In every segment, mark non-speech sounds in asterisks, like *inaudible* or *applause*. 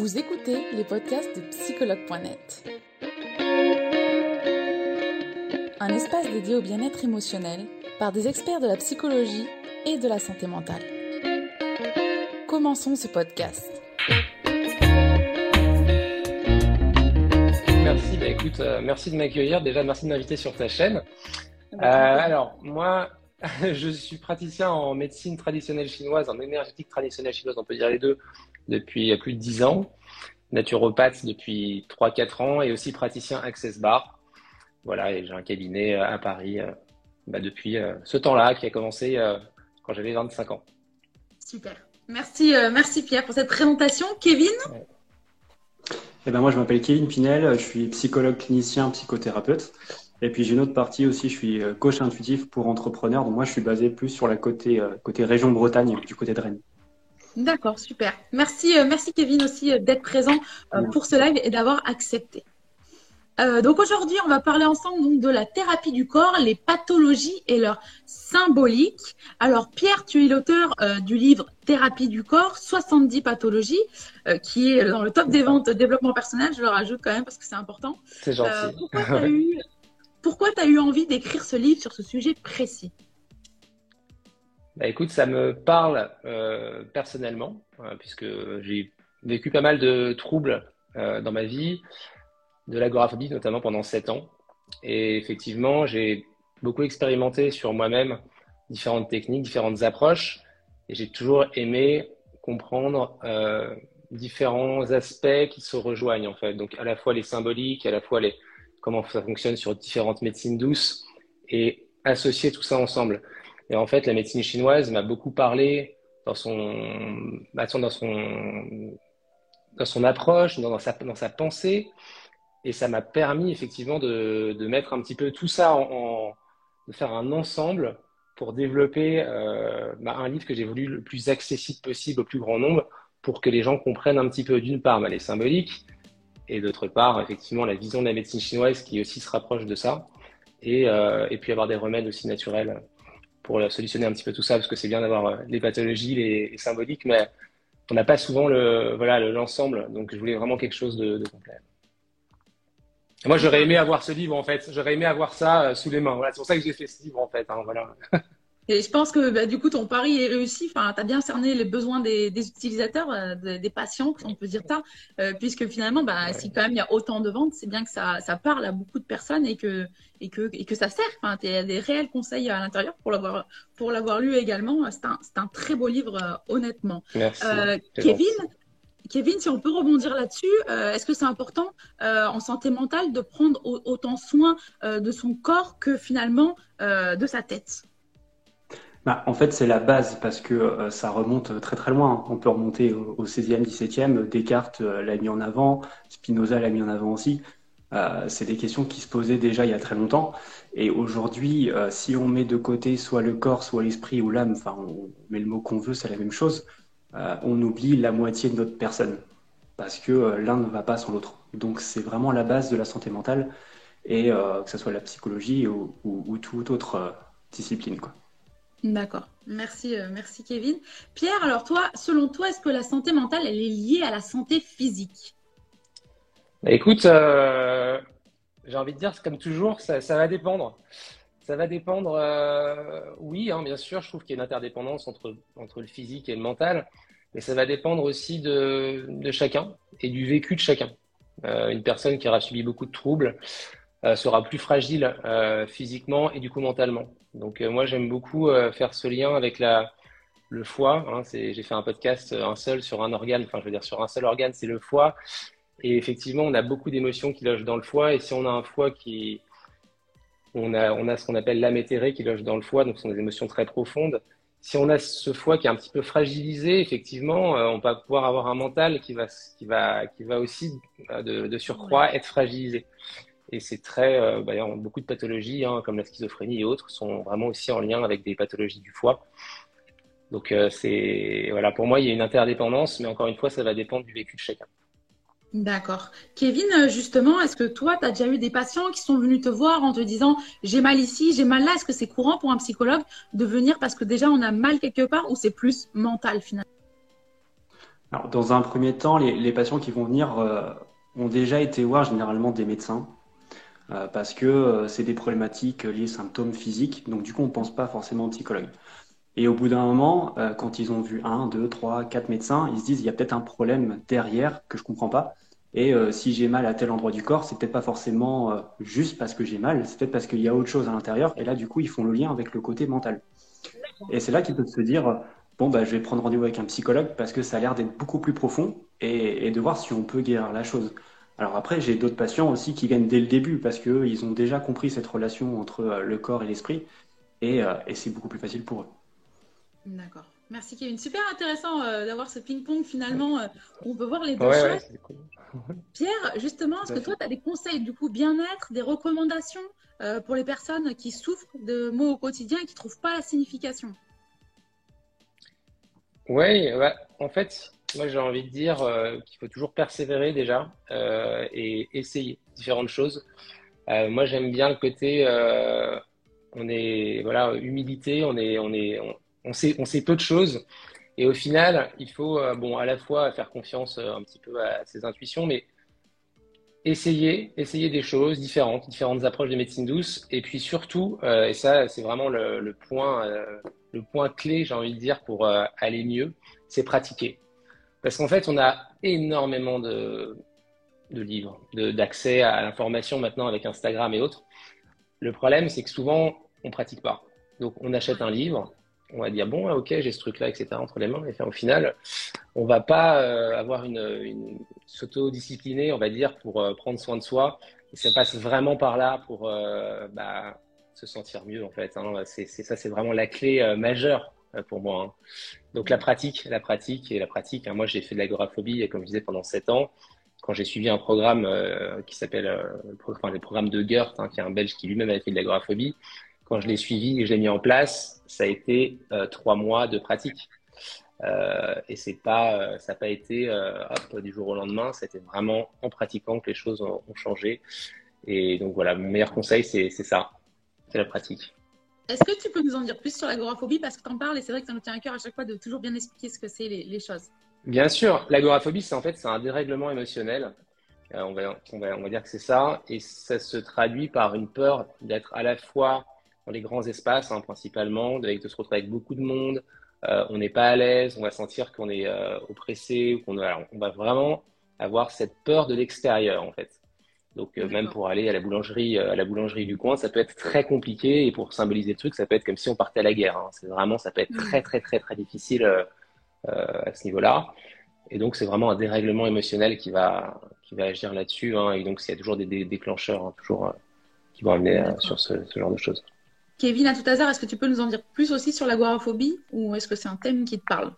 Vous écoutez les podcasts de psychologue.net. Un espace dédié au bien-être émotionnel par des experts de la psychologie et de la santé mentale. Commençons ce podcast. Merci, bah écoute, euh, merci de m'accueillir. Déjà, merci de m'inviter sur ta chaîne. Euh, alors, moi, *laughs* je suis praticien en médecine traditionnelle chinoise, en énergétique traditionnelle chinoise, on peut dire les deux, depuis plus de 10 ans. Naturopathe depuis 3-4 ans et aussi praticien Access Bar. Voilà, et j'ai un cabinet à Paris bah, depuis ce temps-là qui a commencé quand j'avais 25 ans. Super. Merci, merci Pierre pour cette présentation. Kevin? Eh ben moi, je m'appelle Kevin Pinel, je suis psychologue clinicien, psychothérapeute. Et puis j'ai une autre partie aussi, je suis coach intuitif pour entrepreneurs. Donc moi, je suis basé plus sur la côté, côté région Bretagne, du côté de Rennes. D'accord, super. Merci, merci Kevin aussi d'être présent pour ce live et d'avoir accepté. Euh, donc aujourd'hui, on va parler ensemble donc, de la thérapie du corps, les pathologies et leur symbolique. Alors Pierre, tu es l'auteur euh, du livre Thérapie du corps, 70 pathologies, euh, qui est dans le top des ventes développement personnel. Je le rajoute quand même parce que c'est important. C'est gentil. pourquoi *laughs* tu as, eu envie d'écrire ce livre sur ce sujet précis? Bah, Écoute, ça me parle personnellement, puisque j'ai vécu pas mal de troubles dans ma vie de l'agoraphobie, notamment pendant 7 ans. Et effectivement, j'ai beaucoup expérimenté sur moi-même différentes techniques, différentes approches. Et j'ai toujours aimé comprendre euh, différents aspects qui se rejoignent, en fait. Donc, à la fois les symboliques, à la fois les, comment ça fonctionne sur différentes médecines douces et associer tout ça ensemble. Et en fait, la médecine chinoise m'a beaucoup parlé dans son, bah, dans son, dans son approche, dans sa, dans sa pensée, et ça m'a permis effectivement de, de, mettre un petit peu tout ça en, de faire un ensemble pour développer euh, bah, un livre que j'ai voulu le plus accessible possible au plus grand nombre pour que les gens comprennent un petit peu d'une part bah, les symboliques et d'autre part effectivement la vision de la médecine chinoise qui aussi se rapproche de ça. Et, euh, et puis avoir des remèdes aussi naturels pour solutionner un petit peu tout ça parce que c'est bien d'avoir euh, les pathologies, les, symboliques mais on n'a pas souvent le voilà l'ensemble donc je voulais vraiment quelque chose de, de complet. Moi, j'aurais aimé avoir ce livre, en fait. J'aurais aimé avoir ça euh, sous les mains. Voilà, c'est pour ça que j'ai fait ce livre, en fait. Hein, voilà. *laughs* Et je pense que bah, du coup, ton pari est réussi. Enfin, tu as bien cerné les besoins des, des utilisateurs, euh, des patients, on peut dire ça, euh, puisque finalement, bah, si quand même il y a autant de ventes, c'est bien que ça, ça, parle à beaucoup de personnes et que, et que, et que ça sert. Enfin, il y a des réels conseils à l'intérieur pour l'avoir, pour l'avoir lu également. C'est un, un, très beau livre, euh, honnêtement. Merci. Kevin, Kevin, si on peut rebondir là-dessus, euh, est-ce que c'est important euh, en santé mentale de prendre autant soin euh, de son corps que finalement de sa tête? Bah, En fait, c'est la base parce que euh, ça remonte très très loin. On peut remonter au, au 16e, 17e. Descartes l'a mis en avant, Spinoza l'a mis en avant aussi. c'est des questions qui se posaient déjà il y a très longtemps. Et aujourd'hui, si on met de côté soit le corps, soit l'esprit ou l'âme, enfin, on met le mot qu'on veut, c'est la même chose euh, on oublie la moitié de notre personne parce que euh, l'un ne va pas sans l'autre. Donc c'est vraiment la base de la santé mentale et euh, que ce soit la psychologie ou, ou, ou toute autre discipline. Quoi. D'accord. Merci, merci Kevin. Pierre, alors toi, selon toi, est-ce que la santé mentale, elle est liée à la santé physique? Bah, Écoute, euh, j'ai envie de dire, comme toujours, ça, ça va dépendre. Ça va dépendre, euh, oui, hein, bien sûr, je trouve qu'il y a une interdépendance entre, entre le physique et le mental, mais ça va dépendre aussi de, de chacun et du vécu de chacun. Euh, une personne qui aura subi beaucoup de troubles euh, sera plus fragile euh, physiquement et du coup mentalement. Donc euh, moi, j'aime beaucoup euh, faire ce lien avec la, le foie. Hein, J'ai fait un podcast, un seul sur un organe, enfin je veux dire sur un seul organe, c'est le foie. Et effectivement, on a beaucoup d'émotions qui logent dans le foie, et si on a un foie qui on a, on a ce qu'on appelle l'âme éthérée qui loge dans le foie, donc ce sont des émotions très profondes. Si on a ce foie qui est un petit peu fragilisé, effectivement, euh, on va pouvoir avoir un mental qui va, qui va, qui va aussi, euh, de, de, surcroît, être fragilisé. Et c'est très, euh, bah, beaucoup de pathologies, hein, comme la schizophrénie et autres, sont vraiment aussi en lien avec des pathologies du foie. Donc, euh, c'est, voilà, pour moi, il y a une interdépendance, mais encore une fois, ça va dépendre du vécu de chacun. D'accord. Kevin, justement, est-ce que toi, tu as déjà eu des patients qui sont venus te voir en te disant j'ai mal ici, j'ai mal là Est-ce que c'est courant pour un psychologue de venir parce que déjà on a mal quelque part ou c'est plus mental finalement? Alors, dans un premier temps, les, patients qui vont venir ont déjà été voir généralement des médecins parce que c'est des problématiques liées aux symptômes physiques. Donc, du coup, on ne pense pas forcément au psychologue. Et au bout d'un moment, quand ils ont vu un, deux, trois, quatre médecins, ils se disent il y a peut-être un problème derrière que je comprends pas. Et euh, si j'ai mal à tel endroit du corps, c'est peut-être pas forcément euh, juste parce que j'ai mal, c'est peut-être parce qu'il y a autre chose à l'intérieur. Et là, du coup, ils font le lien avec le côté mental. Et c'est là qu'ils peuvent se dire bon, bah, je vais prendre rendez-vous avec un psychologue parce que ça a l'air d'être beaucoup plus profond et, de voir si on peut guérir la chose. Alors après, j'ai d'autres patients aussi qui viennent dès le début parce qu'ils ont déjà compris cette relation entre euh, le corps et l'esprit et, et c'est beaucoup plus facile pour eux. D'accord. Merci Kevin. Super intéressant euh, d'avoir ce ping-pong finalement. Euh, on peut voir les deux choses. *laughs* Pierre, justement, est-ce que toi, tu as des conseils du coup bien-être, des recommandations euh, pour les personnes qui souffrent de mots au quotidien et qui ne trouvent pas la signification? Oui, en fait, moi j'ai envie de dire qu'il faut toujours persévérer déjà et essayer différentes choses. moi j'aime bien le côté, on est, voilà, humilité, on est, on est, on sait, on sait peu de choses. Et au final, il faut euh, bon, à la fois faire confiance euh, un petit peu à ses intuitions, mais essayer, essayer des choses différentes, différentes approches de médecine douce. Et puis surtout, euh, et ça, c'est vraiment le, point, le point clé, j'ai envie de dire, pour aller mieux, c'est pratiquer. Parce qu'en fait, on a énormément de, livres, d'accès à l'information maintenant avec Instagram et autres. Le problème, c'est que souvent, on pratique pas. Donc, on achète un livre, on va dire bon, ok, j'ai ce truc-là, etc. entre les mains. Et au final, on va pas euh, avoir une, une s'auto-discipliner, on va dire, pour euh, prendre soin de soi. Et ça passe vraiment par là pour euh, bah, se sentir mieux, en fait. Hein. C'est, ça, c'est vraiment la clé majeure pour moi. Hein. Donc la pratique, la pratique et la pratique. Hein. Moi, j'ai fait de l'agoraphobie, comme je disais, pendant sept ans. Quand j'ai suivi un programme qui s'appelle le programme de Goethe, qui est un Belge qui lui-même avait fait de l'agoraphobie, quand je l'ai suivi et je l'ai mis en place, ça a été euh, trois mois de pratique. Euh, et c'est pas, euh, ça n'a pas été hop, du jour au lendemain. C'était vraiment en pratiquant que les choses ont, changé. Et donc voilà, mon meilleur conseil, c'est ça, c'est la pratique. Est-ce que tu peux nous en dire plus sur l'agoraphobie? Parce que tu en parles et c'est vrai que ça nous tient à cœur à chaque fois de toujours bien expliquer ce que c'est les, choses. Bien sûr, l'agoraphobie, c'est en fait un dérèglement émotionnel. on, va, on, va, on va dire que c'est ça. Et ça se traduit par une peur d'être à la fois dans les grands espaces hein, principalement, de, de, se retrouver avec beaucoup de monde. Euh, on n'est pas à l'aise, on va sentir qu'on est euh, oppressé, qu'on on va vraiment avoir cette peur de l'extérieur en fait. Donc euh, même pour aller à la boulangerie, à la boulangerie du coin, ça peut être très compliqué et pour symboliser le truc, ça peut être comme si on partait à la guerre. Hein. C'est vraiment, ça peut être très très très très difficile à ce niveau-là. Et donc c'est vraiment un dérèglement émotionnel qui va qui va agir là-dessus. Hein. Et donc il y a toujours des, déclencheurs toujours qui vont amener sur ce, ce genre de choses. Kevin, à tout hasard, est-ce que tu peux nous en dire plus aussi sur l'agoraphobie ou est-ce que c'est un thème qui te parle?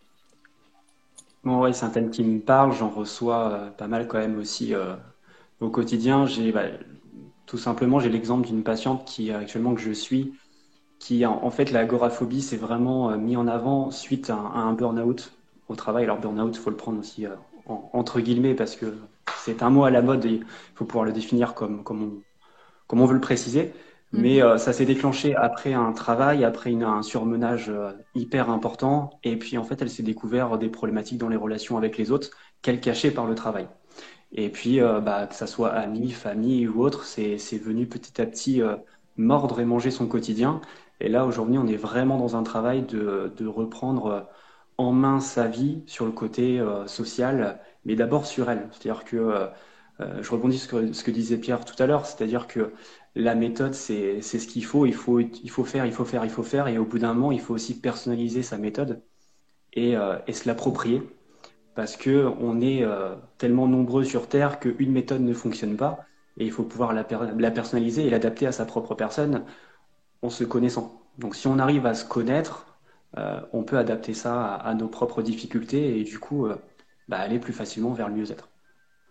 Bon, oui, c'est un thème qui me parle. J'en reçois euh, pas mal quand même aussi euh, au quotidien. J'ai bah, tout simplement, j'ai l'exemple d'une patiente qui actuellement que je suis, qui en, fait l'agoraphobie s'est vraiment euh, mis en avant suite à, un burn-out au travail. Alors burn-out, il faut le prendre aussi entre guillemets parce que c'est un mot à la mode et il faut pouvoir le définir comme, comme, on, comme on veut le préciser. Mais mhm. euh, ça s'est déclenché après un travail, après une, un surmenage euh, hyper important. Et puis en fait, elle s'est découvert des problématiques dans les relations avec les autres qu'elle cachait par le travail. Et puis, euh, bah, que ça soit amis, famille ou autre, c'est venu petit à petit mordre et manger son quotidien. Et là, aujourd'hui, on est vraiment dans un travail de, de reprendre en main sa vie sur le côté social, mais d'abord sur elle. C'est-à-dire que je rebondis sur ce que disait Pierre tout à l'heure, c'est-à-dire que la méthode, c'est ce qu'il faut. Il, faut. il faut faire, il faut faire, il faut faire. Et au bout d'un moment, il faut aussi personnaliser sa méthode et, euh, et se l'approprier. Parce qu'on est euh, tellement nombreux sur Terre qu'une méthode ne fonctionne pas. Et il faut pouvoir la, la personnaliser et l'adapter à sa propre personne en se connaissant. Donc si on arrive à se connaître, euh, on peut adapter ça à, nos propres difficultés et du coup bah, aller plus facilement vers le mieux-être.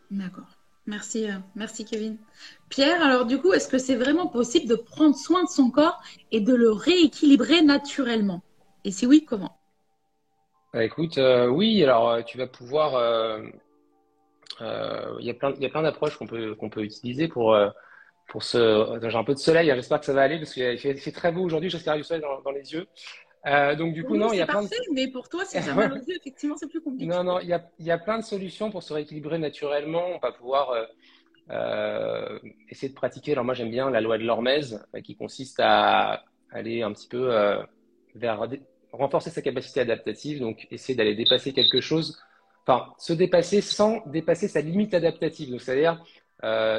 D'accord. Merci, euh, merci Kevin. Pierre, alors du coup, est-ce que c'est vraiment possible de prendre soin de son corps et de le rééquilibrer naturellement? Et si oui, comment? Bah, Écoute, euh, oui, alors euh, tu vas pouvoir... Il y a plein, plein d'approches qu'on peut, qu'on peut utiliser pour, pour ce... J'ai un peu de soleil, hein, j'espère que ça va aller parce qu'il fait, fait, très beau aujourd'hui, j'espère du soleil dans, dans, les yeux. Euh, donc du coup, non, il y a plein de... mais pour toi, si *laughs* c'est mal effectivement, c'est plus compliqué. Non, non, il y a, y a, plein de solutions pour se rééquilibrer naturellement. On va pouvoir euh, euh, essayer de pratiquer. Alors moi, j'aime bien la loi de l'hormèse, qui consiste à aller un petit peu vers renforcer sa capacité adaptative, donc essayer d'aller dépasser quelque chose, enfin se dépasser sans dépasser sa limite adaptative. Donc c'est-à-dire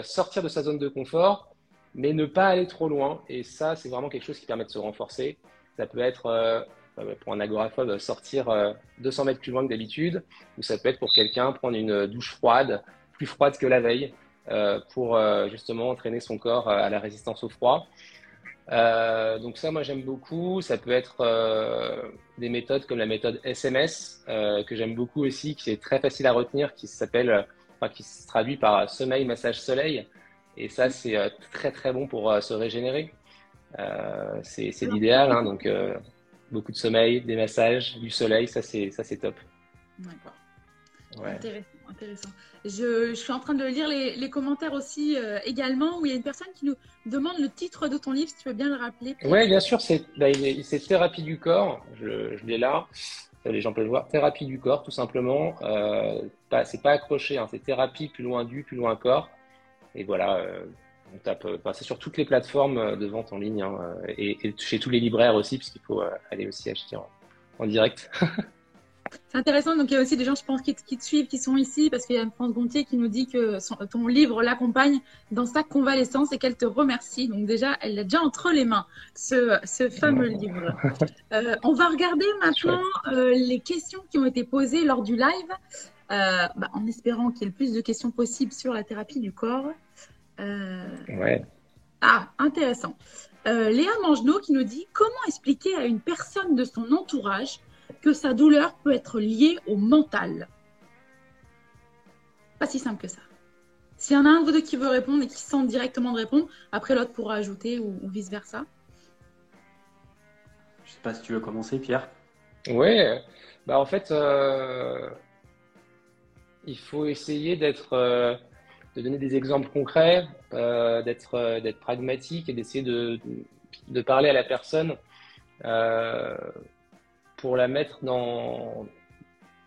sortir de sa zone de confort, mais ne pas aller trop loin. Et ça, c'est vraiment quelque chose qui permet de se renforcer. Ça peut être, euh, euh, pour un agoraphobe, sortir 200 euh, mètres plus loin que d'habitude, ou ça peut être pour quelqu'un prendre une douche froide, plus froide que la veille, pour justement entraîner son corps à la résistance au froid. Donc ça, moi j'aime beaucoup. Ça peut être des méthodes comme la méthode SMS que j'aime beaucoup aussi, qui est très facile à retenir, qui s'appelle, enfin, qui se traduit par sommeil, massage, soleil. Et ça, c'est très très bon pour se régénérer. Euh, c'est l'idéal. Hein, donc, euh, beaucoup de sommeil, des massages, du soleil, ça c'est top. D'accord. Intéressant, intéressant. Je, suis en train de lire les, commentaires aussi euh, également, où il y a une personne qui nous demande le titre de ton livre, si tu veux bien le rappeler. Oui, bien sûr, c'est bah, Thérapie du corps, je, je l'ai là, les gens peuvent le voir, Thérapie du corps, tout simplement. Euh, c'est pas accroché, hein, c'est thérapie plus loin du, plus loin corps. Et voilà, on tape, euh, c'est sur toutes les plateformes euh, de vente en ligne hein, euh, et, chez tous les libraires aussi, puisqu'il faut aller aussi acheter en, direct. *laughs* C'est intéressant. Donc, il y a aussi des gens, je pense, qui, te suivent, qui sont ici, parce qu'il y a France Gontier qui nous dit que ton livre l'accompagne dans sa convalescence et qu'elle te remercie. Donc, déjà, elle l'a déjà entre les mains, ce, fameux livre. on va regarder maintenant les questions qui ont été posées lors du live, bah, en espérant qu'il y ait le plus de questions possibles sur la thérapie du corps. Euh, ouais. Ah, intéressant. Euh, Léa Mangenot qui nous dit comment expliquer à une personne de son entourage que sa douleur peut être liée au mental Pas si simple que ça. S'il y en a un de vous deux qui veut répondre et qui sent directement de répondre, après l'autre pourra ajouter ou, vice-versa. Je sais pas si tu veux commencer, Pierre. Oui, bah en fait, euh, il faut essayer d'être de donner des exemples concrets, euh, d'être euh, d'être pragmatique et d'essayer de, de, parler à la personne euh, pour la mettre dans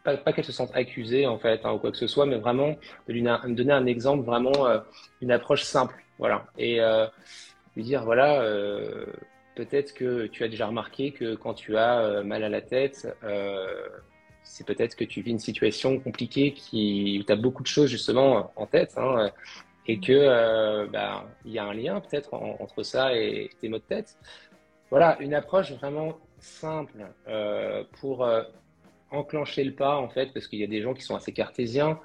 pas, qu'elle se sente accusée en fait hein, ou quoi que ce soit, mais vraiment de lui donner un exemple vraiment euh, une approche simple, voilà et euh, lui dire voilà peut-être que tu as déjà remarqué que quand tu as mal à la tête c'est peut-être que tu vis une situation compliquée qui, où tu as beaucoup de choses justement en tête hein, et que euh, bah, il y a un lien peut-être entre ça et tes maux de tête. Voilà, une approche vraiment simple euh, pour euh, enclencher le pas en fait, parce qu'il y a des gens qui sont assez cartésiens,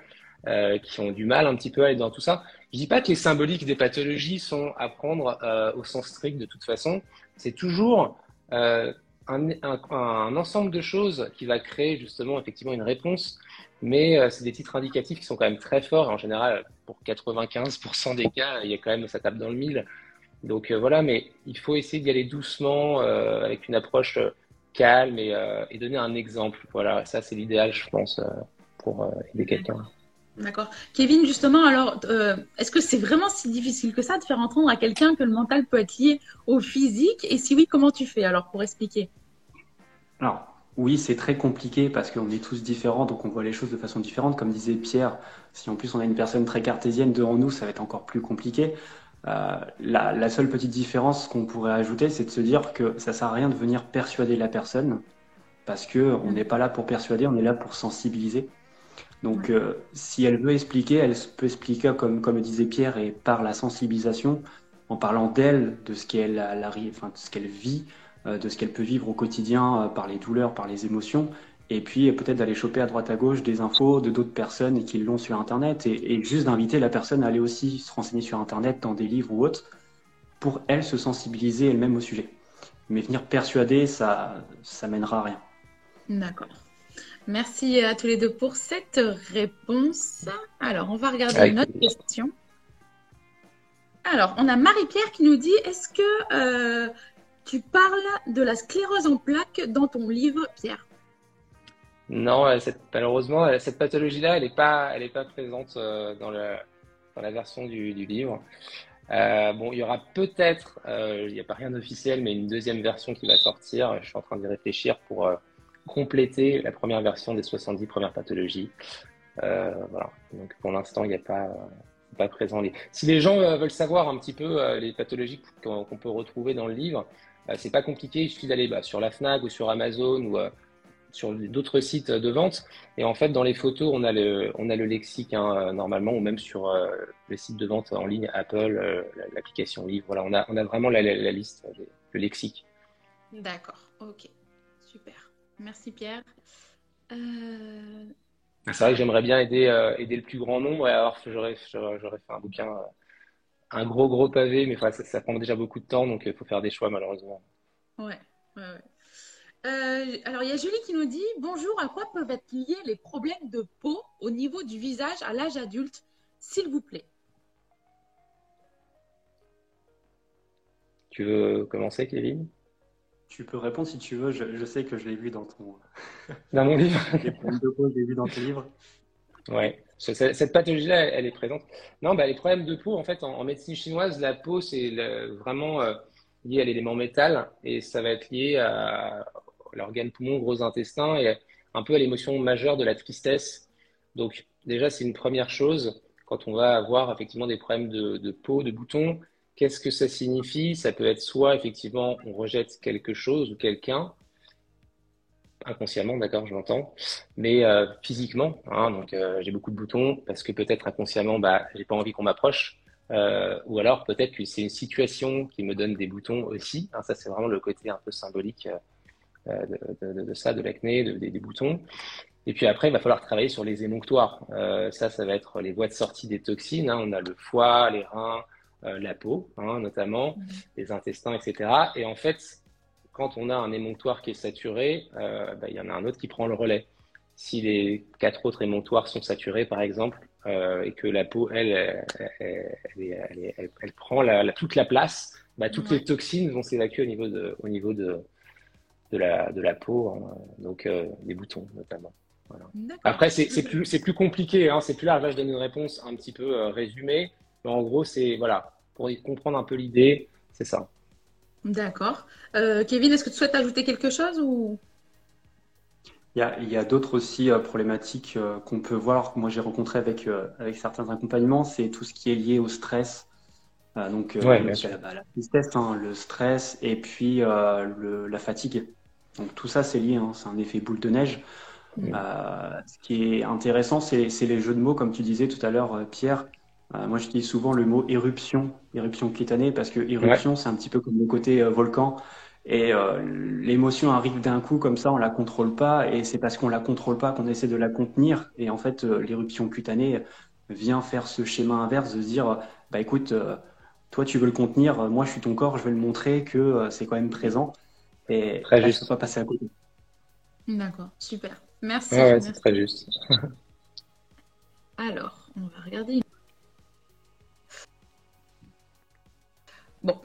qui ont du mal un petit peu à aller dans tout ça. Je dis pas que les symboliques des pathologies sont à prendre au sens strict de toute façon. C'est toujours un, ensemble de choses qui va créer justement effectivement une réponse, mais euh, c'est des titres indicatifs qui sont quand même très forts. En général, pour 95% des cas, il y a quand même ça tape dans le mille. Donc euh, voilà, mais il faut essayer d'y aller doucement, euh, avec une approche calme et, et, donner un exemple. Voilà, ça c'est l'idéal, je pense, pour aider quelqu'un. D'accord. Kevin, justement, alors, euh, est-ce que c'est vraiment si difficile que ça de faire entendre à quelqu'un que le mental peut être lié au physique? Et si oui, comment tu fais alors pour expliquer? Alors, oui, c'est très compliqué parce qu'on est tous différents, donc on voit les choses de façon différente. Comme disait Pierre, si en plus on a une personne très cartésienne devant nous, ça va être encore plus compliqué. Euh, la, la, seule petite différence qu'on pourrait ajouter, c'est de se dire que ça sert à rien de venir persuader la personne, parce que on n'est pas là pour persuader, on est là pour sensibiliser. Donc, euh, si elle veut expliquer, elle peut expliquer, comme, comme disait Pierre, et par la sensibilisation, en parlant d'elle, de ce qu'elle enfin, de ce qu'elle vit, euh, de ce qu'elle peut vivre au quotidien par les douleurs, par les émotions, et puis peut-être d'aller choper à droite à gauche des infos de d'autres personnes qui l'ont sur Internet, et, et juste d'inviter la personne à aller aussi se renseigner sur Internet dans des livres ou autres, pour elle se sensibiliser elle-même au sujet. Mais venir persuader, ça, ça mènera à rien. D'accord. Merci à tous les deux pour cette réponse. Alors, on va regarder une autre question. Alors, on a Marie-Pierre qui nous dit Est-ce que euh, tu parles de la sclérose en plaques dans ton livre, Pierre? Non, malheureusement, cette pathologie-là, elle n'est pas, pas présente euh, dans, la version du, livre. bon, il y aura peut-être, il n'y a pas rien d'officiel, mais une deuxième version qui va sortir. Je suis en train d'y réfléchir pour compléter la première version des 70 premières pathologies. voilà. Donc pour l'instant, il n'y a pas, pas présent. Si les gens veulent savoir un petit peu les pathologies qu'on peut retrouver dans le livre, c'est pas compliqué. Il suffit d'aller bah, sur la Fnac ou sur Amazon ou sur d'autres sites de vente. Et en fait, dans les photos, on a le, on a le lexique hein, normalement, ou même sur euh, les sites de vente en ligne, Apple, euh, l'application livre. Voilà, on a, on a vraiment la, liste, le lexique. D'accord, ok, super. Merci Pierre. Euh, C'est vrai que j'aimerais bien aider, aider le plus grand nombre. Et alors, j'aurais, j'aurais fait un bouquin, un gros, gros pavé, mais ça, ça prend déjà beaucoup de temps, donc il faut faire des choix malheureusement. Ouais, ouais, ouais. Euh, alors, il y a Julie qui nous dit Bonjour, à quoi peuvent être liés les problèmes de peau au niveau du visage à l'âge adulte, s'il vous plaît? Tu veux commencer, Kevin? Tu peux répondre si tu veux. Je, sais que je l'ai vu dans ton. *laughs* Dans mon livre *laughs* Les problèmes de peau, je l'ai vu dans ton livre. Ouais, cette pathologie-là, elle est présente. Non, bah, les problèmes de peau, en fait, en, médecine chinoise, la peau, c'est vraiment euh, lié à l'élément métal et ça va être lié à, l'organe poumon, gros intestin et un peu à l'émotion majeure de la tristesse. Donc déjà, c'est une première chose quand on va avoir effectivement des problèmes de, peau, de boutons. Qu'est-ce que ça signifie? Ça peut être soit effectivement on rejette quelque chose ou quelqu'un, inconsciemment, d'accord, je l'entends, mais euh, physiquement, hein, donc euh, j'ai beaucoup de boutons parce que peut-être inconsciemment, bah, j'ai pas envie qu'on m'approche, euh, ou alors peut-être que c'est une situation qui me donne des boutons aussi. Hein, ça, c'est vraiment le côté un peu symbolique euh, de, ça, de l'acné, des boutons. Et puis après, il va falloir travailler sur les émonctoires. Euh, ça, ça va être les voies de sortie des toxines. Hein. On a le foie, les reins, euh, la peau, hein, notamment, mmh. les intestins, etc. Et en fait, quand on a un émonctoire qui est saturé, bah, il y en a un autre qui prend le relais. Si les quatre autres émonctoires sont saturés, par exemple, et que la peau, elle, elle, prend toute la place, bah, toutes les toxines vont s'évacuer au niveau de, au niveau de, de la, de la peau, hein, donc euh, des boutons notamment. Après, c'est plus, plus compliqué, hein, c'est plus là, je donne une réponse un petit peu euh, résumée, mais en gros, c'est voilà, pour comprendre un peu l'idée, c'est ça. D'accord. Euh, Kevin, est-ce que tu souhaites ajouter quelque chose ou? Il y a, il y a d'autres aussi problématiques qu'on peut voir, que moi j'ai rencontré avec, avec certains accompagnements, c'est tout ce qui est lié au stress. donc, la, tristesse, hein, le stress et puis le, la fatigue. Donc tout ça, c'est lié, hein, c'est un effet boule de neige. Euh, ce qui est intéressant, c'est les jeux de mots, comme tu disais tout à l'heure, euh, Pierre. Euh, moi, j'utilise souvent le mot éruption, éruption cutanée, parce que éruption, c'est un petit peu comme le côté volcan. Et l'émotion arrive d'un coup comme ça, on la contrôle pas, et c'est parce qu'on la contrôle pas qu'on essaie de la contenir. Et en fait, l'éruption cutanée vient faire ce schéma inverse de se dire, bah écoute, toi tu veux le contenir, moi je suis ton corps, je vais le montrer que c'est quand même présent. Et très juste. pas passer à côté. D'accord, super. Merci. c'est très juste. Alors, on va regarder. Bon,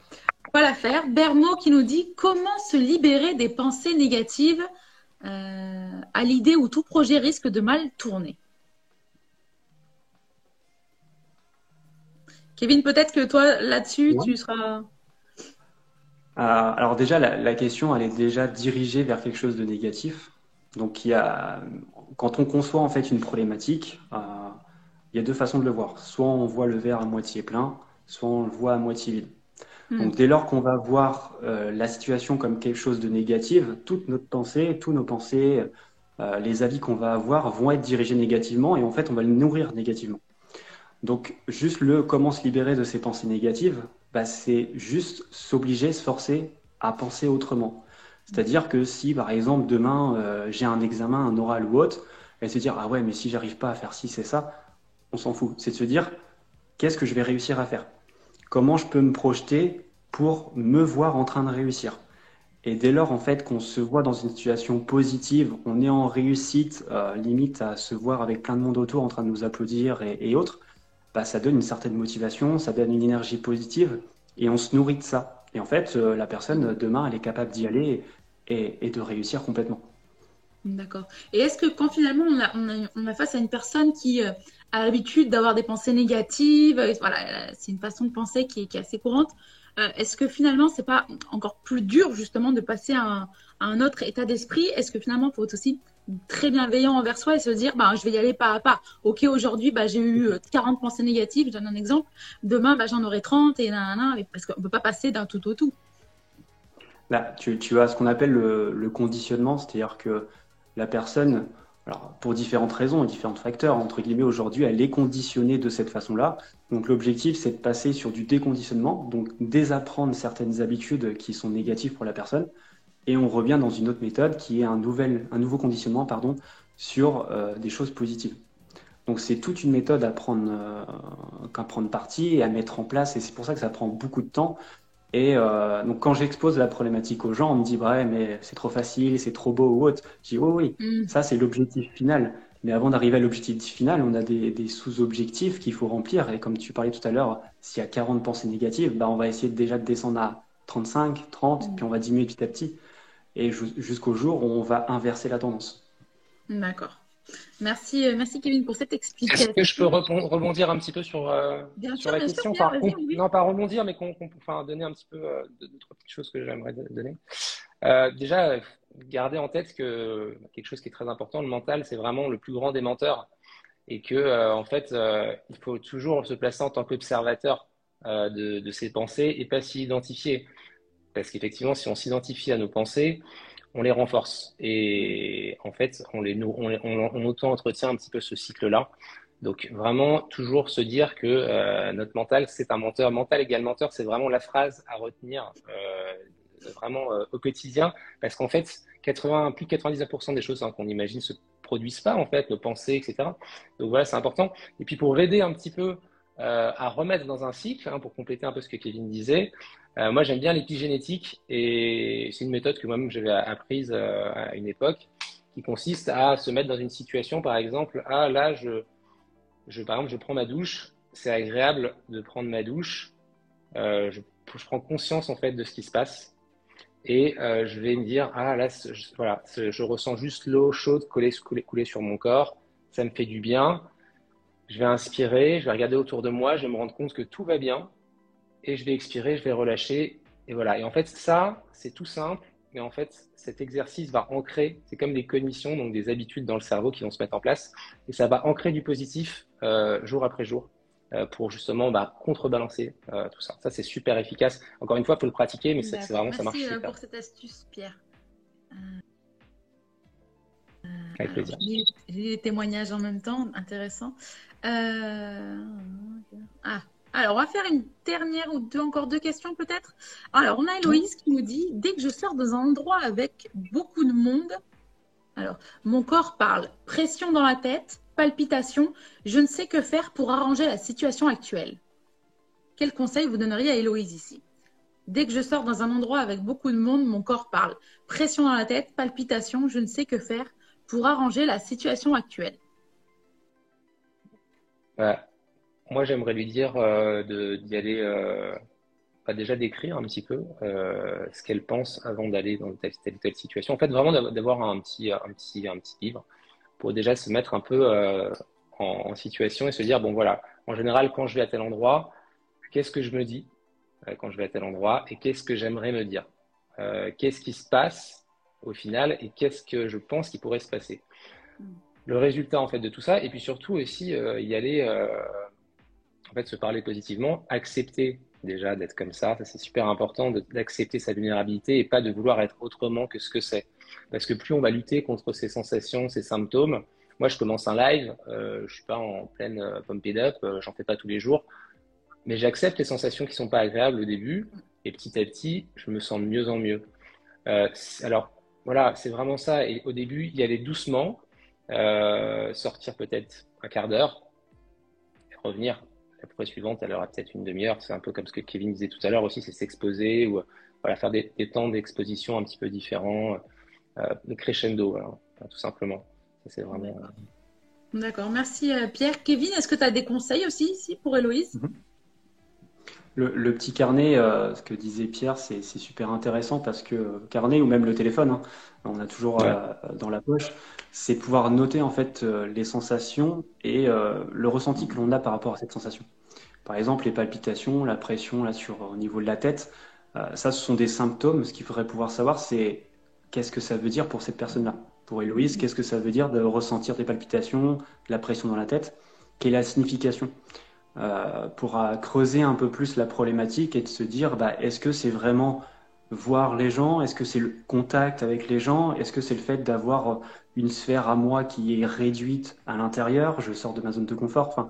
on va la faire. Bermo qui nous dit comment se libérer des pensées négatives euh, à l'idée où tout projet risque de mal tourner. Kevin, peut-être que toi, là-dessus, tu seras. Euh, alors déjà, la, question, elle est déjà dirigée vers quelque chose de négatif. Donc, il y a, quand on conçoit en fait une problématique, euh, il y a deux façons de le voir. Soit on voit le verre à moitié plein, soit on le voit à moitié vide. Hmm. Donc, dès lors qu'on va voir euh, la situation comme quelque chose de négatif, toute notre pensée, tous nos pensées, les avis qu'on va avoir vont être dirigés négativement et en fait, on va le nourrir négativement. Donc, juste le comment se libérer de ces pensées négatives, bah, c'est juste s'obliger, se forcer à penser autrement. C'est-à-dire que si, par exemple, demain, euh, j'ai un examen, un oral ou autre, et se dire, ah ouais, mais si j'arrive pas à faire ci, c'est ça, on s'en fout. C'est de se dire, qu'est-ce que je vais réussir à faire? Comment je peux me projeter pour me voir en train de réussir? Et dès lors, en fait, qu'on se voit dans une situation positive, on est en réussite, euh, limite à se voir avec plein de monde autour en train de nous applaudir et autres, bah, ça donne une certaine motivation, ça donne une énergie positive et on se nourrit de ça. Et en fait, euh, la personne, demain, elle est capable d'y aller et, de réussir complètement. D'accord. Et est-ce que quand finalement on a, on a, face à une personne qui a l'habitude d'avoir des pensées négatives, voilà, c'est une façon de penser qui est, qui est assez courante, est-ce que finalement c'est pas encore plus dur justement de passer à un, un autre état d'esprit? Est-ce que finalement faut aussi très bienveillant envers soi et se dire bah, je vais y aller pas à pas. Ok, aujourd'hui, bah, j'ai eu 40 euh, pensées négatives, je donne un exemple. Demain, bah, j'en aurai 30 et nan, parce qu'on ne peut pas passer d'un tout au tout. Là, tu, tu as ce qu'on appelle le, conditionnement, c'est-à-dire que la personne, alors pour différentes raisons, différents facteurs, entre guillemets, aujourd'hui, elle est conditionnée de cette façon-là. Donc l'objectif, c'est de passer sur du déconditionnement, donc désapprendre certaines habitudes qui sont négatives pour la personne, et on revient dans une autre méthode qui est un, nouvel, un nouveau conditionnement pardon, sur euh, des choses positives. Donc c'est toute une méthode à prendre, euh, à prendre parti et à mettre en place, et c'est pour ça que ça prend beaucoup de temps. Et euh, donc quand j'expose la problématique aux gens, on me dit ouais mais c'est trop facile, c'est trop beau ou autre. Je dis oui oui, mm. ça c'est l'objectif final. Mais avant d'arriver à l'objectif final, on a des, des sous-objectifs qu'il faut remplir. Et comme tu parlais tout à l'heure, s'il y a 40 pensées négatives, bah on va essayer déjà de descendre à 35, 30, mm. puis on va diminuer petit à petit et jusqu'au jour où on va inverser la tendance. D'accord. Merci, euh, merci Kevin pour cette explication. Est-ce que je peux rebondir un petit peu sur, euh, sur la question Non, pas rebondir, mais qu'on, enfin, donner un petit peu euh, de, trois petites choses que j'aimerais donner. déjà, garder en tête que quelque chose qui est très important, le mental, c'est vraiment le plus grand des menteurs. Et que, en fait, il faut toujours se placer en tant qu'observateur de, de, ses pensées et pas s'y identifier. Parce qu'effectivement, si on s'identifie à nos pensées, on les renforce. Et en fait, on, les, on, auto-entretient un petit peu ce cycle-là. Donc vraiment, toujours se dire que euh, notre mental, c'est un menteur. Mental égal menteur, c'est vraiment la phrase à retenir euh, vraiment euh, au quotidien. Parce qu'en fait, 80, plus de 99% des choses hein, qu'on imagine se produisent pas, en fait, nos pensées, etc. Donc voilà, c'est important. Et puis pour aider un petit peu à remettre dans un cycle, hein, pour compléter un peu ce que Kevin disait, euh, moi, j'aime bien l'épigénétique et c'est une méthode que moi-même j'avais apprise euh, à une époque qui consiste à se mettre dans une situation, par exemple, ah là, je, par exemple, je prends ma douche, c'est agréable de prendre ma douche, euh, je, prends conscience en fait de ce qui se passe et je vais me dire ah là, je, voilà, je ressens juste l'eau chaude couler sur mon corps, ça me fait du bien. Je vais inspirer, je vais regarder autour de moi, je vais me rendre compte que tout va bien et je vais expirer, je vais relâcher. Et voilà. Et en fait, ça, c'est tout simple. Mais en fait, cet exercice va ancrer, c'est comme des cognitions, donc des habitudes dans le cerveau qui vont se mettre en place. Et ça va ancrer du positif euh, jour après jour euh, pour justement bah, contrebalancer euh, tout ça. Ça, c'est super efficace. Encore une fois, il faut le pratiquer, mais c'est vraiment, ça marche Merci pour cette astuce, Pierre. Avec plaisir. J'ai des témoignages en même temps, intéressant. Ah, alors, on va faire une dernière ou deux, encore deux questions peut-être. Alors, on a Héloïse qui nous dit Dès que je sors dans un endroit avec beaucoup de monde, alors, mon corps parle pression dans la tête, palpitation, je ne sais que faire pour arranger la situation actuelle. Quel conseil vous donneriez à Héloïse ici? Dès que je sors dans un endroit avec beaucoup de monde, mon corps parle pression dans la tête, palpitation, je ne sais que faire pour arranger la situation actuelle. Moi, j'aimerais lui dire euh, d'y aller, euh, déjà d'écrire un petit peu euh, ce qu'elle pense avant d'aller dans telle, telle, telle situation. En fait, vraiment d'avoir un petit, un petit, un petit livre pour déjà se mettre un peu en, en, situation et se dire bon voilà, en général, quand je vais à tel endroit, qu'est-ce que je me dis quand je vais à tel endroit et qu'est-ce que j'aimerais me dire? Qu'est-ce qui se passe au final et qu'est-ce que je pense qui pourrait se passer? Mm. Le résultat en fait de tout ça et puis surtout aussi y aller fait, se parler positivement, accepter déjà d'être comme ça, ça c'est super important d'accepter sa vulnérabilité et pas de vouloir être autrement que ce que c'est. Parce que plus on va lutter contre ces sensations, ces symptômes, moi je commence un live, euh, je suis pas en pleine euh, pump it up, euh, j'en fais pas tous les jours, mais j'accepte les sensations qui sont pas agréables au début et petit à petit je me sens de mieux en mieux. Euh, alors voilà, c'est vraiment ça. Et au début, y aller doucement, euh, sortir peut-être un quart d'heure, revenir la suivante, elle aura peut-être une demi-heure. C'est un peu comme ce que Kevin disait tout à l'heure aussi, c'est s'exposer ou voilà, faire des, temps d'exposition un petit peu différents, euh, crescendo, tout simplement. c'est vraiment. D'accord, merci euh, Pierre. Kevin, est-ce que tu as des conseils aussi ici pour Héloïse? Mhm. Le, petit carnet, ce que disait Pierre, c'est super intéressant parce que carnet ou même le téléphone, hein, on a toujours dans la poche, c'est pouvoir noter en fait les sensations et le ressenti que l'on a par rapport à cette sensation. Par exemple, les palpitations, la pression là sur au niveau de la tête, ça, ce sont des symptômes. Ce qu'il faudrait pouvoir savoir, c'est qu'est-ce que ça veut dire pour cette personne-là. Pour Héloïse, qu'est-ce que ça veut dire de ressentir des palpitations, de la pression dans la tête? Quelle est la signification? Euh, Pour creuser un peu plus la problématique et de se dire, bah, est-ce que c'est vraiment voir les gens? Est-ce que c'est le contact avec les gens? Est-ce que c'est le fait d'avoir une sphère à moi qui est réduite à l'intérieur? Je sors de ma zone de confort. Enfin,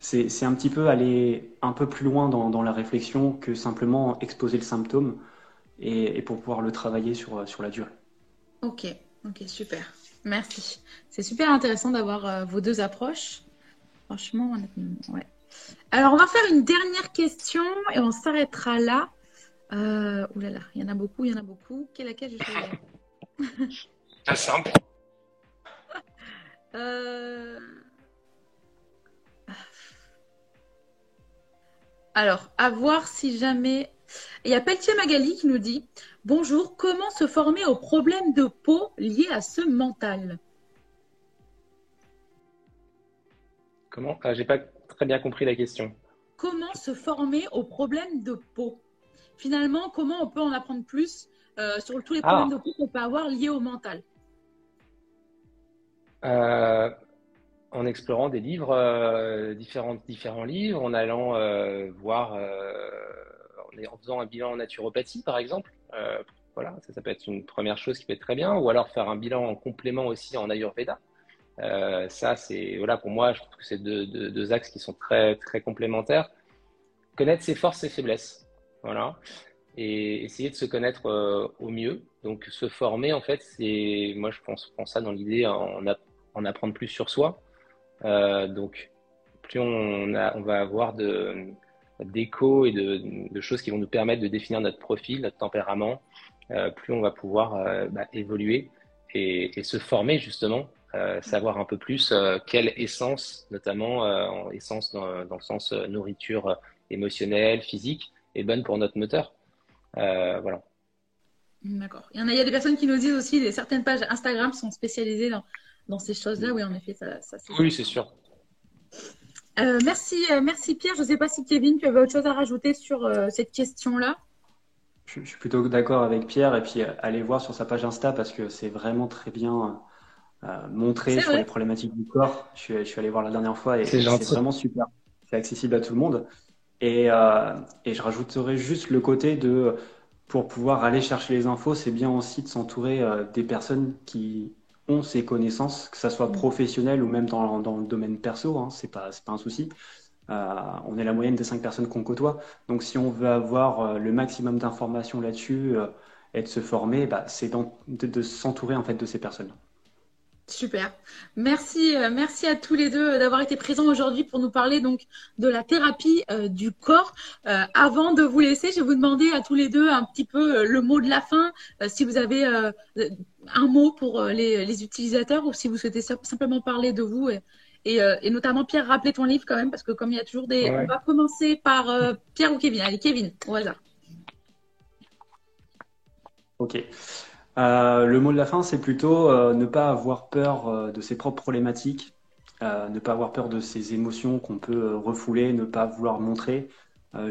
c'est un petit peu aller un peu plus loin dans, dans, la réflexion que simplement exposer le symptôme et, et pour pouvoir le travailler sur, sur la durée. Ok, ok, super. Merci. C'est super intéressant d'avoir euh, vos deux approches. Franchement, ouais. Alors, on va faire une dernière question et on s'arrêtera là. Euh, ouh là là, il y en a beaucoup, il y en a beaucoup. Quelle laquelle je Pas *laughs* simple. euh... Alors, à voir si jamais. Il y a Pelletier Magali qui nous dit Bonjour, comment se former aux problèmes de peau liés à ce mental? Comment ah, J'ai pas très bien compris la question. Comment se former aux problèmes de peau? Finalement, comment on peut en apprendre plus euh, sur tous les problèmes ah. de peau qu'on peut avoir liés au mental? Euh, En explorant des livres, euh, différents, différents livres, en allant voir, en faisant un bilan en naturopathie par exemple. Euh, voilà, ça, peut être une première chose qui peut être très bien, ou alors faire un bilan en complément aussi en Ayurveda. Euh, ça, c'est voilà pour moi, je trouve que c'est deux, axes qui sont très très complémentaires. Connaître ses forces et faiblesses, voilà, et essayer de se connaître euh, au mieux. Donc se former, en fait, c'est moi je pense, pense ça dans l'idée en, en, apprendre plus sur soi. Donc plus on, va avoir de d'écho et de, choses qui vont nous permettre de définir notre profil, notre tempérament, euh, plus on va pouvoir euh, bah, évoluer et, se former justement, euh, savoir un peu plus quelle essence, notamment en essence dans, le sens nourriture émotionnelle, physique, est bonne pour notre moteur. voilà. D'accord. Il y, y a des personnes qui nous disent aussi que certaines pages Instagram sont spécialisées dans, ces choses-là. Oui, en effet, ça, ça Oui, c'est sûr. Euh, merci, euh, merci Pierre. Je ne sais pas si Kevin, tu avais autre chose à rajouter sur euh, cette question-là. Je, suis plutôt d'accord avec Pierre et puis allez voir sur sa page Insta parce que c'est vraiment très bien montré sur les problématiques du corps. Je suis, allé voir la dernière fois et c'est vraiment super. C'est accessible à tout le monde. Et, et je rajouterai juste le côté de pour pouvoir aller chercher les infos, c'est bien aussi de s'entourer des personnes qui ont ces connaissances, que ça soit mm. professionnel ou même dans, le domaine perso, hein, c'est pas, pas un souci. Euh, on est la moyenne des cinq personnes qu'on côtoie. Donc, si on veut avoir euh, le maximum d'informations là-dessus euh, et de se former, bah, c'est de, s'entourer en fait de ces personnes. Super. Merci, merci à tous les deux d'avoir été présents aujourd'hui pour nous parler donc de la thérapie du corps. avant de vous laisser, je vais vous demander à tous les deux un petit peu le mot de la fin. si vous avez un mot pour euh, les, utilisateurs ou si vous souhaitez simplement parler de vous et, euh, et, notamment Pierre, rappelez ton livre quand même parce que comme il y a toujours des, on va commencer par euh, Pierre ou Kevin. Allez, Kevin, au hasard. Ok. Le mot de la fin, c'est plutôt ne pas avoir peur de ses propres problématiques, ne pas avoir peur de ses émotions qu'on peut refouler, ne pas vouloir montrer.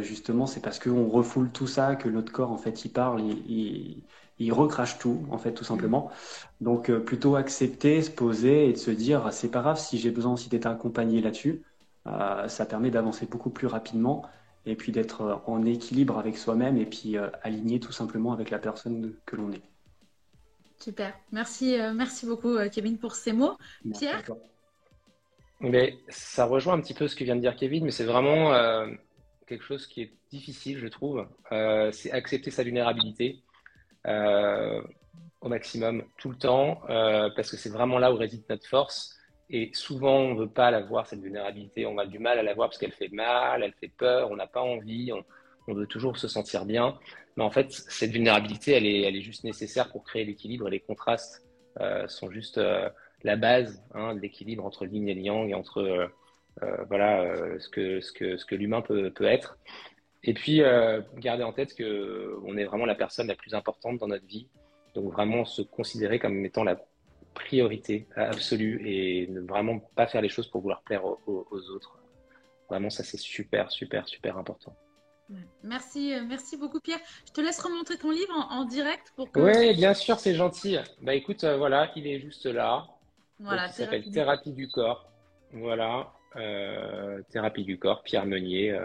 justement, c'est parce qu'on refoule tout ça que notre corps, en fait, il parle, il, recrache tout, en fait, tout simplement. Donc, euh, plutôt accepter, se poser et de se dire, c'est pas grave si j'ai besoin aussi d'être accompagné là-dessus. Euh, ça permet d'avancer beaucoup plus rapidement et puis d'être euh, en équilibre avec soi-même et puis aligné tout simplement avec la personne que l'on est. Super. Merci, merci beaucoup, Kevin, pour ces mots. Pierre mais ça rejoint un petit peu ce que vient de dire Kevin, mais c'est vraiment quelque chose qui est difficile, je trouve. c'est accepter sa vulnérabilité euh, au maximum tout le temps, euh, parce que c'est vraiment là où réside notre force. Et souvent, on ne veut pas la voir, cette vulnérabilité. On a du mal à la voir parce qu'elle fait mal, elle fait peur, on n'a pas envie, on, veut toujours se sentir bien. Mais en fait, cette vulnérabilité, elle est, elle est juste nécessaire pour créer l'équilibre et les contrastes euh, sont juste la base hein, de l'équilibre entre yin et yang et entre voilà ce que, ce que, ce que l'humain peut, peut être. Et puis, euh, garder en tête qu'on est vraiment la personne la plus importante dans notre vie. Donc, vraiment se considérer comme étant la priorité absolue et ne vraiment pas faire les choses pour vouloir plaire aux, autres. Vraiment, ça, c'est super, super, super important. Merci, euh, merci beaucoup Pierre. Je te laisse remontrer ton livre en, direct pour que. Oui, bien sûr, c'est gentil. Bah écoute, euh, voilà, il est juste là. Voilà, il s'appelle Thérapie du corps. Voilà, euh, Thérapie du corps, Pierre Meunier.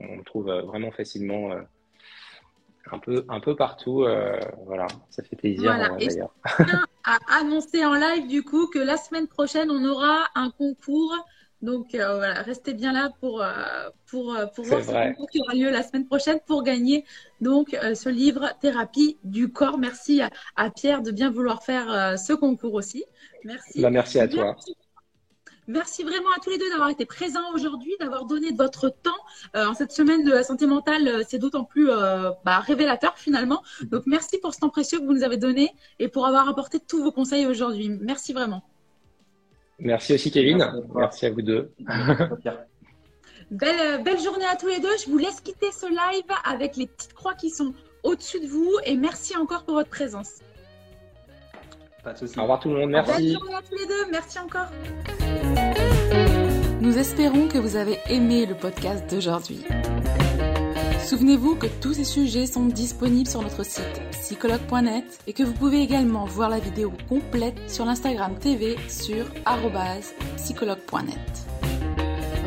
on le trouve vraiment facilement un peu, un peu partout. voilà, ça fait plaisir d'ailleurs. *laughs* à annoncer en live du coup que la semaine prochaine on aura un concours donc euh, voilà, restez bien là pour, euh, pour, euh, pour voir ce concours qui aura lieu la semaine prochaine pour gagner donc ce livre Thérapie du corps. Merci à, Pierre de bien vouloir faire ce concours aussi. Merci. Bah, merci à toi. Merci vraiment à tous les deux d'avoir été présents aujourd'hui, d'avoir donné de votre temps en cette semaine de la santé mentale. C'est d'autant plus bah, révélateur finalement. Donc merci pour ce temps précieux que vous nous avez donné et pour avoir apporté tous vos conseils aujourd'hui. Merci vraiment. Merci aussi Kevin. Merci, à vous deux. *laughs* belle, belle journée à tous les deux. Je vous laisse quitter ce live avec les petites croix qui sont au-dessus de vous et merci encore pour votre présence. Pas de soucis. Au revoir tout le monde. Merci. Belle journée à tous les deux. Merci encore. Nous espérons que vous avez aimé le podcast d'aujourd'hui. Souvenez-vous que tous ces sujets sont disponibles sur notre site psychologue.net et que vous pouvez également voir la vidéo complète sur l'Instagram TV sur psychologue.net.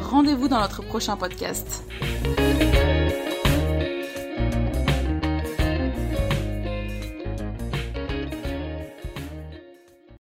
Rendez-vous dans notre prochain podcast.